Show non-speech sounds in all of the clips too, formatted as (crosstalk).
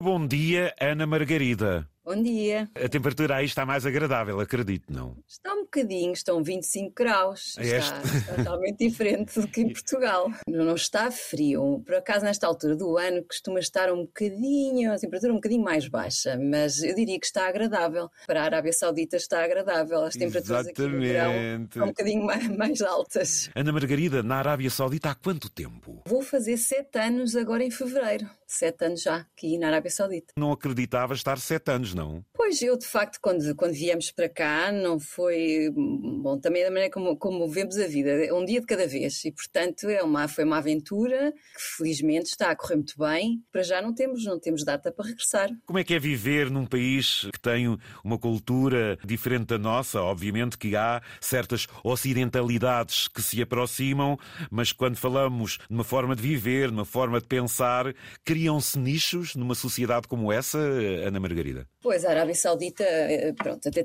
Bom dia, Ana Margarida. Bom dia. A temperatura aí está mais agradável, acredito, não? Está um bocadinho, estão 25 graus. É está, está totalmente diferente do que em (laughs) Portugal. Não está frio. Por acaso, nesta altura do ano, costuma estar um bocadinho, a temperatura um bocadinho mais baixa, mas eu diria que está agradável. Para a Arábia Saudita está agradável. As temperaturas aqui no verão estão um bocadinho mais, (laughs) mais altas. Ana Margarida, na Arábia Saudita há quanto tempo? Vou fazer sete anos agora em fevereiro. Sete anos já aqui na Arábia Saudita. Não acreditava estar sete anos, não? Pois, eu de facto, quando, quando viemos para cá, não foi. Bom, também da maneira como, como vemos a vida, um dia de cada vez. E, portanto, é uma, foi uma aventura que felizmente está a correr muito bem. Para já não temos, não temos data para regressar. Como é que é viver num país que tem uma cultura diferente da nossa? Obviamente que há certas ocidentalidades que se aproximam, mas quando falamos de uma forma de viver, de uma forma de pensar, criam-se nichos numa sociedade como essa, Ana Margarida? Pois, a Arábia Saudita, eh, pronto, até,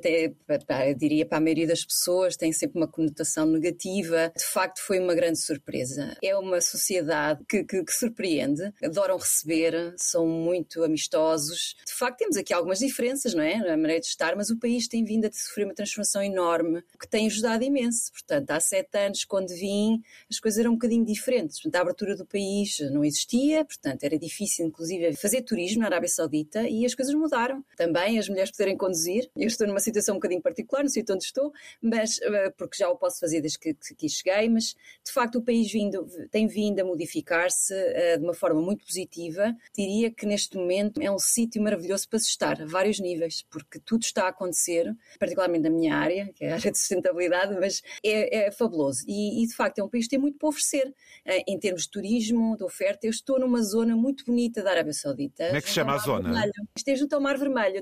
até diria para a maioria das pessoas, tem sempre uma conotação negativa. De facto, foi uma grande surpresa. É uma sociedade que, que, que surpreende, adoram receber, são muito amistosos. De facto, temos aqui algumas diferenças, não é? Na maneira de estar, mas o país tem vindo a sofrer uma transformação enorme, que tem ajudado imenso. Portanto, há sete anos, quando vim, as coisas eram um bocadinho diferentes. Portanto, a abertura do país não existia, portanto, era difícil, inclusive, fazer turismo na Arábia Saudita e as coisas mudaram. Também as mulheres poderem conduzir. Eu estou numa situação um bocadinho particular, no sítio onde estou, mas eh, porque já o posso fazer desde que, aqui cheguei, mas de facto o país vindo, tem vindo a modificar-se uh, de uma forma muito positiva. Diria que neste momento é um sítio maravilhoso para se estar, a vários níveis, porque tudo está a acontecer, particularmente na minha área, que é a área de sustentabilidade, mas é, é fabuloso. E, e, de facto é um país que tem muito para oferecer uh, em termos de turismo, de oferta. Eu estou numa zona muito bonita da Arábia Saudita. Como é que se chama a zona? Vermelho. Esteja junto ao Mar Vermelho,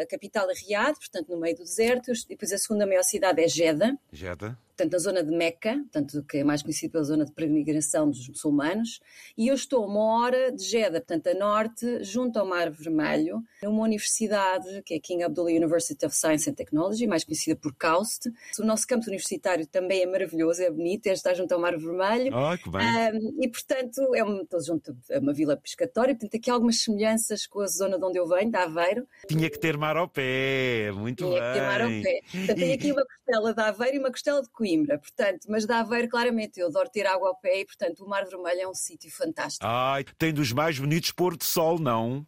a capital é Riad, portanto no meio do deserto, depois a segunda maior cidade é Jeddah. Jeddah portanto, na zona de Meca, portanto, que é mais conhecida pela zona de peregrinação dos muçulmanos, e eu estou a uma hora de Jeddah, portanto, a norte, junto ao Mar Vermelho, numa universidade que é King Abdullah University of Science and Technology, mais conhecida por KAUST. O nosso campus universitário também é maravilhoso, é bonito, é estar junto ao Mar Vermelho. Oh, que bem. Um, e, portanto, é uma, junto a uma vila pescatória, portanto, aqui há algumas semelhanças com a zona de onde eu venho, da Aveiro. Tinha que ter mar ao pé, muito Tinha bem. Tinha que ter mar ao pé. Portanto, tem aqui uma costela de Aveiro e uma costela de Coimbra. Coimbra, portanto, mas da Aveiro, claramente, eu adoro ter água ao pé e, portanto, o Mar Vermelho é um sítio fantástico. Ai, tem dos mais bonitos pôr de sol, não?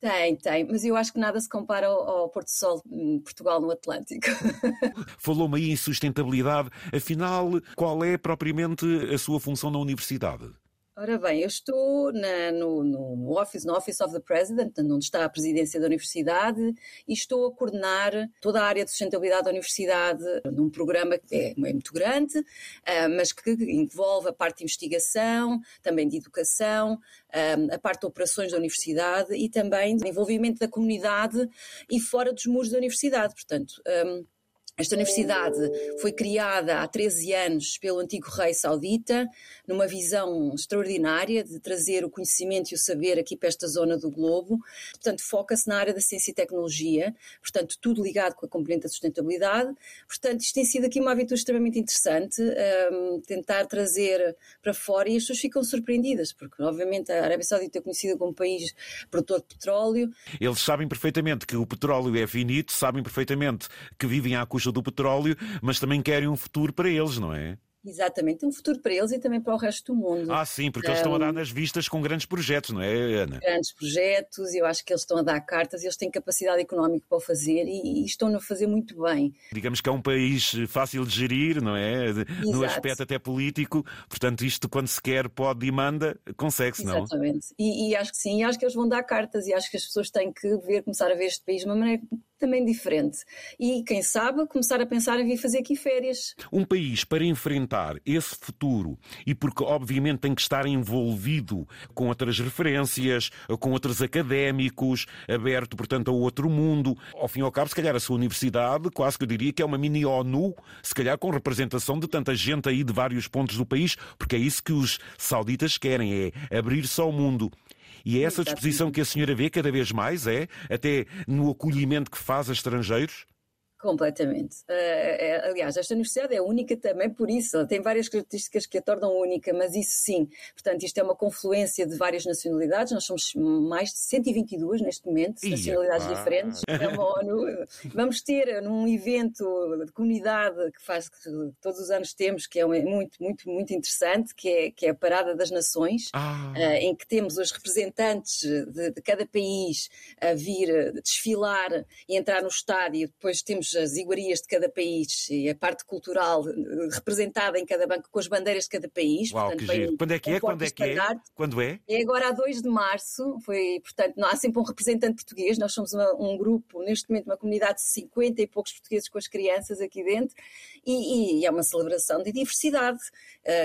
Tem, tem, mas eu acho que nada se compara ao, ao Porto Sol em Portugal no Atlântico. (laughs) Falou-me aí em sustentabilidade, afinal, qual é propriamente a sua função na universidade? Ora bem, eu estou na, no, no, Office, no Office of the President, onde está a presidência da universidade, e estou a coordenar toda a área de sustentabilidade da universidade num programa que é, é muito grande, uh, mas que envolve a parte de investigação, também de educação, uh, a parte de operações da universidade e também de envolvimento da comunidade e fora dos muros da universidade. Portanto, um, esta universidade foi criada há 13 anos pelo antigo rei saudita, numa visão extraordinária de trazer o conhecimento e o saber aqui para esta zona do globo. Portanto, foca-se na área da ciência e tecnologia, portanto, tudo ligado com a componente da sustentabilidade. Portanto, isto tem sido aqui uma aventura extremamente interessante, um, tentar trazer para fora e as pessoas ficam surpreendidas, porque, obviamente, a Arábia Saudita é conhecida como país produtor de petróleo. Eles sabem perfeitamente que o petróleo é finito, sabem perfeitamente que vivem à custa do petróleo, mas também querem um futuro para eles, não é? Exatamente, um futuro para eles e também para o resto do mundo. Ah, sim, porque um, eles estão a dar nas vistas com grandes projetos, não é, Ana? Grandes projetos, eu acho que eles estão a dar cartas, eles têm capacidade económica para o fazer e, e estão a fazer muito bem. Digamos que é um país fácil de gerir, não é? No aspecto até político, portanto, isto quando se quer, pode e manda, consegue-se, não? Exatamente, e, e, acho que sim, e acho que eles vão dar cartas e acho que as pessoas têm que ver, começar a ver este país de uma maneira também diferente. E quem sabe começar a pensar em vir fazer aqui férias. Um país para enfrentar esse futuro e porque obviamente tem que estar envolvido com outras referências, com outros académicos, aberto portanto a outro mundo. Ao fim e ao cabo, se calhar a sua universidade, quase que eu diria que é uma mini ONU, se calhar com representação de tanta gente aí de vários pontos do país, porque é isso que os sauditas querem, é abrir-se ao mundo. E é essa disposição que a senhora vê cada vez mais, é? Até no acolhimento que faz a estrangeiros? Completamente. Uh, aliás, esta universidade é única também por isso. Ela tem várias características que a tornam única, mas isso sim. Portanto, isto é uma confluência de várias nacionalidades. Nós somos mais de 122 neste momento, Ia, nacionalidades pá. diferentes. É uma ONU. (laughs) Vamos ter num evento de comunidade que faz que todos os anos temos, que é muito, muito, muito interessante, que é, que é a Parada das Nações, ah. uh, em que temos os representantes de, de cada país a vir desfilar e entrar no estádio. Depois temos as iguarias de cada país e a parte cultural eh, representada em cada banco com as bandeiras de cada país. Uau, portanto, que giro. Quando é que é? Quando é que é? Quando é? É agora a 2 de março. Foi, portanto, não há sempre um representante português. Nós somos uma, um grupo, neste momento, uma comunidade de 50 e poucos portugueses com as crianças aqui dentro e, e é uma celebração de diversidade.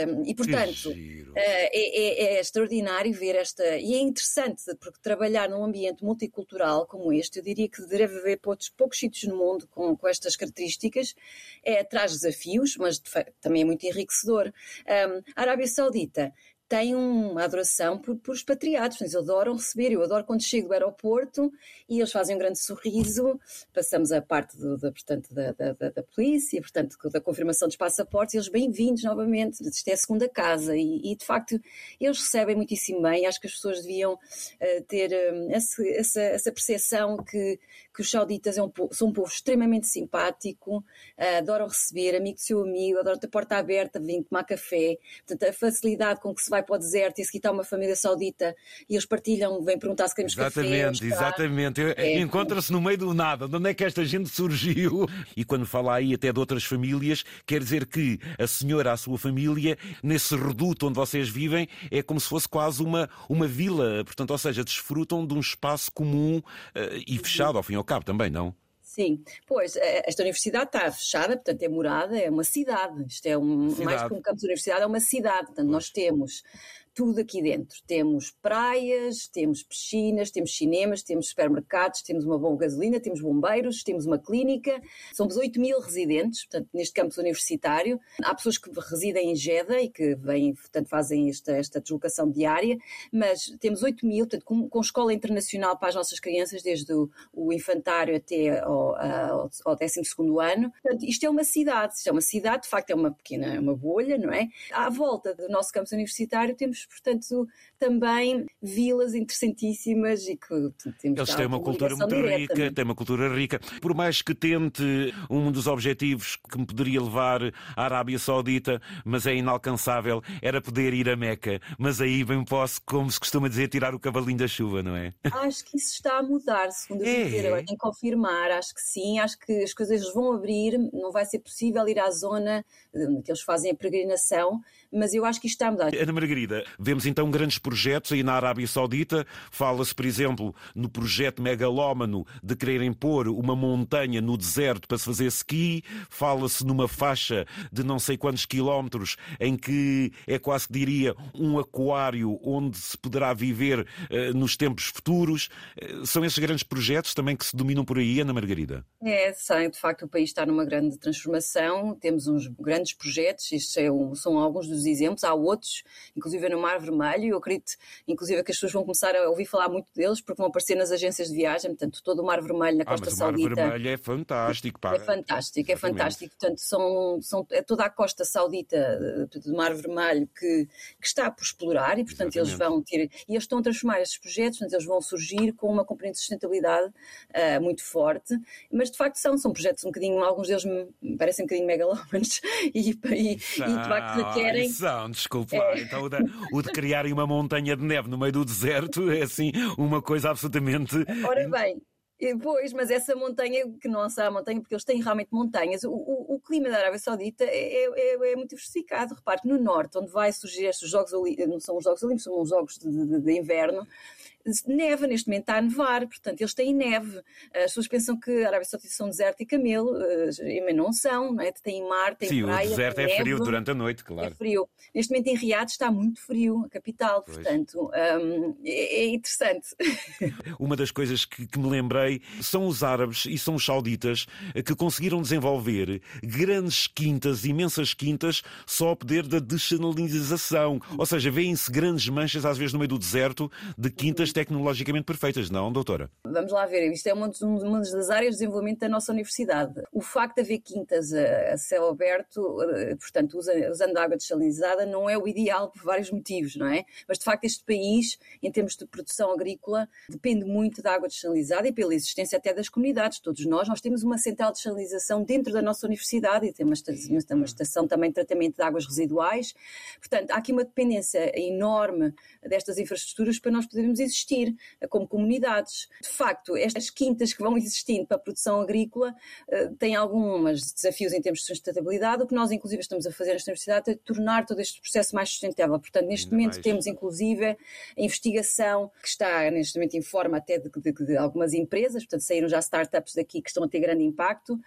Um, e, portanto, uh, é, é, é, extraordinário ver esta. E é interessante, porque trabalhar num ambiente multicultural como este, eu diria que deve haver poucos, poucos sítios no mundo com, com estas características, é, traz desafios, mas também é muito enriquecedor. Um, a Arábia Saudita têm uma adoração por, por expatriados, eles adoram receber. Eu adoro quando chego do aeroporto e eles fazem um grande sorriso. Passamos a parte do, da, portanto, da, da, da, polícia, portanto, da confirmação dos passaportes, eles bem-vindos novamente. Isto é a segunda casa e, e, de facto eles recebem muitíssimo bem. Acho que as pessoas deviam uh, ter uh, essa, essa percepção que, que os sauditas é um são um povo extremamente simpático, uh, adoram receber, amigo do seu amigo, adoram ter porta aberta, vêm tomar café. Portanto, a facilidade com que se vai para o deserto e a seguir está uma família saudita e eles partilham, vêm perguntar se queremos exatamente, café. Exatamente, exatamente. É. Encontra-se no meio do nada. De onde é que esta gente surgiu? E quando fala aí até de outras famílias, quer dizer que a senhora, a sua família, nesse reduto onde vocês vivem, é como se fosse quase uma, uma vila. Portanto, ou seja, desfrutam de um espaço comum uh, e fechado, ao fim e ao cabo, também, não? Sim, pois, eh, esta universidade está fechada, portanto é morada, é uma cidade. Isto é um, cidade. mais que um campus de universidade, é uma cidade. Portanto, pois. nós temos tudo aqui dentro. Temos praias, temos piscinas, temos cinemas, temos supermercados, temos uma boa gasolina, temos bombeiros, temos uma clínica. Somos 8 mil residentes, portanto, neste campus universitário. Há pessoas que residem em Jeddah e que vêm, portanto, fazem esta, esta deslocação diária, mas temos 8 mil, portanto, com, com escola internacional para as nossas crianças, desde o, o infantário até ao, ao, ao 12 ano. Portanto, isto é uma cidade, isto é uma cidade, de facto é uma pequena, é uma bolha, não é? À volta do nosso campus universitário temos portanto, também vilas interessantíssimas e que temos Eles têm uma cultura muito direta, rica, têm uma cultura rica. Por mais que tente um dos objetivos que me poderia levar à Arábia Saudita, mas é inalcançável, era poder ir a Meca. Mas aí bem posso, como se costuma dizer, tirar o cavalinho da chuva, não é? Acho que isso está a mudar, segundo eu é. dizer. Agora tem que confirmar, acho que sim, acho que as coisas vão abrir, não vai ser possível ir à zona que eles fazem a peregrinação, mas eu acho que isto está a mudar. Ana Margarida, vemos então grandes projetos aí na Arábia Saudita. Fala-se, por exemplo, no projeto megalómano de quererem pôr uma montanha no deserto para se fazer ski. Fala-se numa faixa de não sei quantos quilómetros em que é quase que diria um aquário onde se poderá viver uh, nos tempos futuros. Uh, são esses grandes projetos também que se dominam por aí, Ana Margarida? É, sim, de facto o país está numa grande transformação. Temos uns grandes projetos, isto é um, são alguns dos exemplos, há outros, inclusive no Mar Vermelho, e eu acredito, inclusive, que as pessoas vão começar a ouvir falar muito deles, porque vão aparecer nas agências de viagem, portanto, todo o Mar Vermelho na ah, Costa mas Saudita. O Mar Vermelho é fantástico, pá. É fantástico, é fantástico. Portanto, são, são, é toda a Costa Saudita eh, do Mar Vermelho que, que está por explorar, e, portanto, Exatamente. eles vão ter. E eles estão a transformar esses projetos, portanto, eles vão surgir com uma componente de sustentabilidade uh, muito forte, mas de facto são, são projetos um bocadinho, alguns deles me parecem um bocadinho megalómanos (laughs) e, e, e, de facto requerem. São, desculpa, é. então o de, o de criarem uma montanha de neve no meio do deserto é assim uma coisa absolutamente. Ora bem. Pois, mas essa montanha, que não será montanha, porque eles têm realmente montanhas, o, o, o clima da Arábia Saudita é, é, é, muito diversificado. Repare, no norte, onde vai surgir estes Jogos Olímpicos, não são os Jogos Olímpicos, são os Jogos de, de, de inverno, neva, neste momento está a nevar, portanto eles têm neve. As pessoas pensam que a Arábia Saudita são deserto e camelo, mas não são, não é? tem mar, tem Sim, praia. Sim, o deserto é neve, frio durante a noite, claro. É frio. Neste momento em Riad está muito frio, a capital, pois. portanto um, é, é, interessante. (laughs) Uma das coisas que, que me lembrei são os árabes e são os sauditas que conseguiram desenvolver grandes quintas, imensas quintas, só a poder da descenalização. Ou seja, vêem-se grandes manchas, às vezes no meio do deserto, de quintas tecnologicamente perfeitas, não, doutora? Vamos lá ver, isto é uma, uma das áreas de desenvolvimento da nossa universidade. O facto de haver quintas a, a céu aberto, eh, portanto, usando água desalinizada, não é o ideal por vários motivos, não é? Mas, de facto, este país, em termos de produção agrícola, depende muito da água desalinizada e pela existência até das comunidades. Todos nós, nós temos uma central de desalinização dentro da nossa universidade e tem uma, uma estação também de tratamento de águas residuais. Portanto, há aqui uma dependência enorme destas infraestruturas para nós podermos existir eh, como comunidades. De facto, estas quintas que vão existindo para a produção agrícola eh, têm alguns desafios em termos de sustentabilidade. O que nós, inclusive, estamos a fazer nesta universidade é tornar todo este processo mais sustentável. Portanto, neste Ainda momento mais. temos, inclusive, a investigação que está, neste momento, em forma até de, de, de algumas empresas, portanto, saíram já startups daqui que estão a ter grande impacto, uh,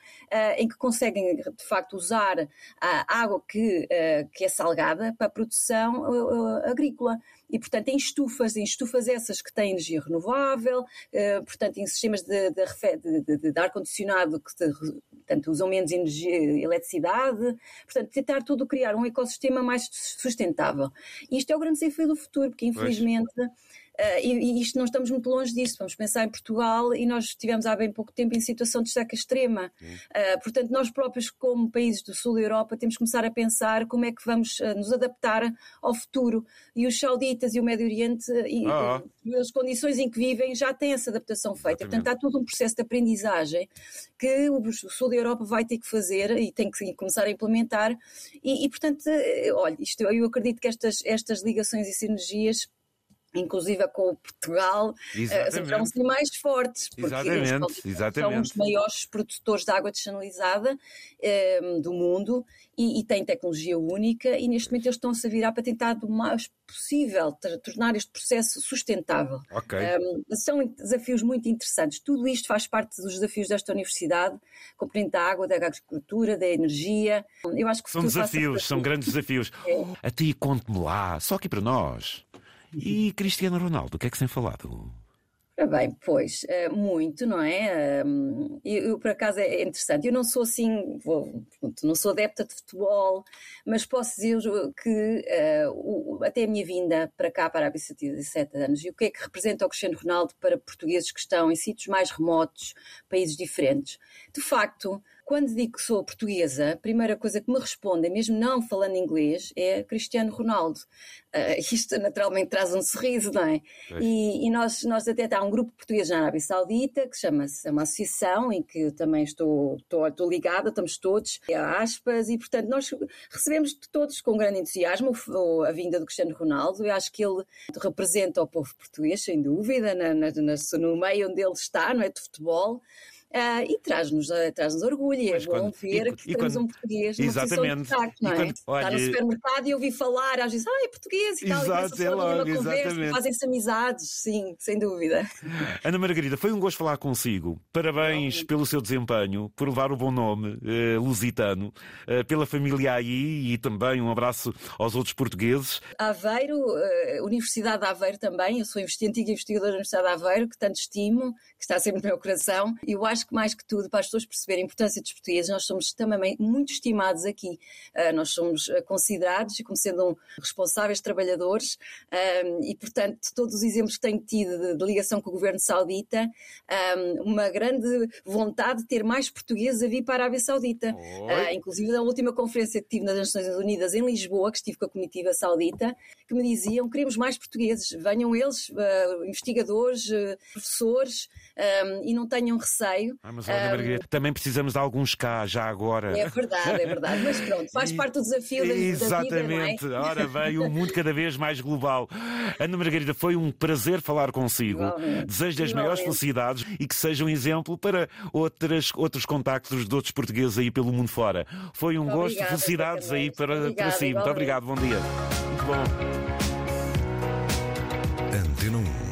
em que conseguem, de facto, usar a água que, uh, que é salgada para a produção uh, agrícola e, portanto, em estufas, em estufas essas que têm energia renovável, uh, portanto, em sistemas de, de, de, de ar-condicionado que portanto, usam menos energia, eletricidade, portanto, tentar tudo criar um ecossistema mais sustentável. E isto é o grande desafio do futuro, porque infelizmente. Pois Uh, e, e, isto não estamos muito longe disso. Vamos pensar em Portugal e nós estivemos há bem pouco tempo em situação de seca extrema. Uh, portanto, nós próprios, como países do sul da Europa, temos que começar a pensar como é que vamos uh, nos adaptar ao futuro. E os sauditas e o Médio Oriente, e, ah. as condições em que vivem, já têm essa adaptação feita. Exatamente. Portanto, há todo um processo de aprendizagem que o sul da Europa vai ter que fazer e tem que começar a implementar. E, e portanto, olha, isto, eu acredito que estas, estas ligações e sinergias inclusive com o Portugal, uh, ser mais fortes, porque exatamente, exatamente. são os maiores produtores de água desanalisada uh, do mundo e, e, têm tecnologia única e neste momento eles estão-se a virar para tentar do mais possível tornar este processo sustentável. Okay. Um, são desafios muito interessantes. Tudo isto faz parte dos desafios desta universidade, componente da água, da agricultura, da energia. Eu acho que são desafios, são grandes desafios. É. Até conte-me lá, só aqui para nós. E Cristiano Ronaldo, o que é que se tem falado? Bem, pois, eh, muito, não é? Eu, eu, por acaso, é interessante. Eu não sou assim, vou, não sou adepta de futebol, mas posso dizer que até a minha vinda para cá, para a Arábia Saudita, 17 anos, e o que é que representa o Cristiano Ronaldo para portugueses que estão em sítios mais remotos, países diferentes? De facto, quando digo que sou portuguesa, a primeira coisa que me respondem, mesmo não falando inglês, é Cristiano Ronaldo. Uh, (laughs) isto naturalmente traz um sorriso, não é? E, e, nós, nós até há um grupo português na Arábia Saudita que chama-se é uma associação em que eu também estou, estou, estou ligada, estamos todos, há aspas, e portanto nós recebemos todos com grande entusiasmo a vinda do Cristiano Ronaldo. Eu acho que ele representa o povo português, sem dúvida, na, na, na, no meio onde ele está, não é? De futebol. Uh, e traz-nos uh, traz orgulho, e é bom ver e, que e temos quando, um português exatamente. de destaque, não é? Quando, olha, Está no supermercado e ouvi falar, às vezes, ah, é português e tal, exato, e é logo, conversa, fazem-se amizades, sim, sem dúvida. Ana Margarida, foi um gosto falar consigo. Parabéns pelo seu desempenho, por levar o bom nome uh, lusitano, uh, pela família aí e também um abraço aos outros portugueses. Aveiro, uh, Universidade de Aveiro também, eu sou antiga investigadora da Universidade de Aveiro, que tanto estimo, que está sempre no meu coração, e eu acho acho que mais que tudo, para as pessoas perceberem a importância dos portugueses, nós somos também muito estimados aqui. Uh, nós somos ah, considerados como sendo um responsáveis trabalhadores uh, e, portanto, todos os exemplos que tenho tido de, de ligação com o governo saudita, uma grande vontade de ter mais portugueses a vir para a Arábia Saudita. Uh, inclusive, na última conferência que tive nas Nações Unidas em Lisboa, que estive com a comitiva saudita, que me diziam: queremos mais portugueses, venham eles, investigadores, professores, e não tenham receio ah, mas olha, um, Margarida, também precisamos de alguns cá, já agora. É verdade, é verdade. Mas pronto, faz (laughs) parte do desafio da, Exatamente. Da vida, é? Ora bem, um mundo cada vez mais global. Ana Margarida, foi um prazer falar consigo. Desejo as maiores felicidades e que seja um exemplo para outras, outros contactos de outros portugueses aí pelo mundo fora. Foi um muito gosto, obrigada, felicidades aí para, obrigada, para si. Muito obrigado, bom dia. Muito bom. Antena 1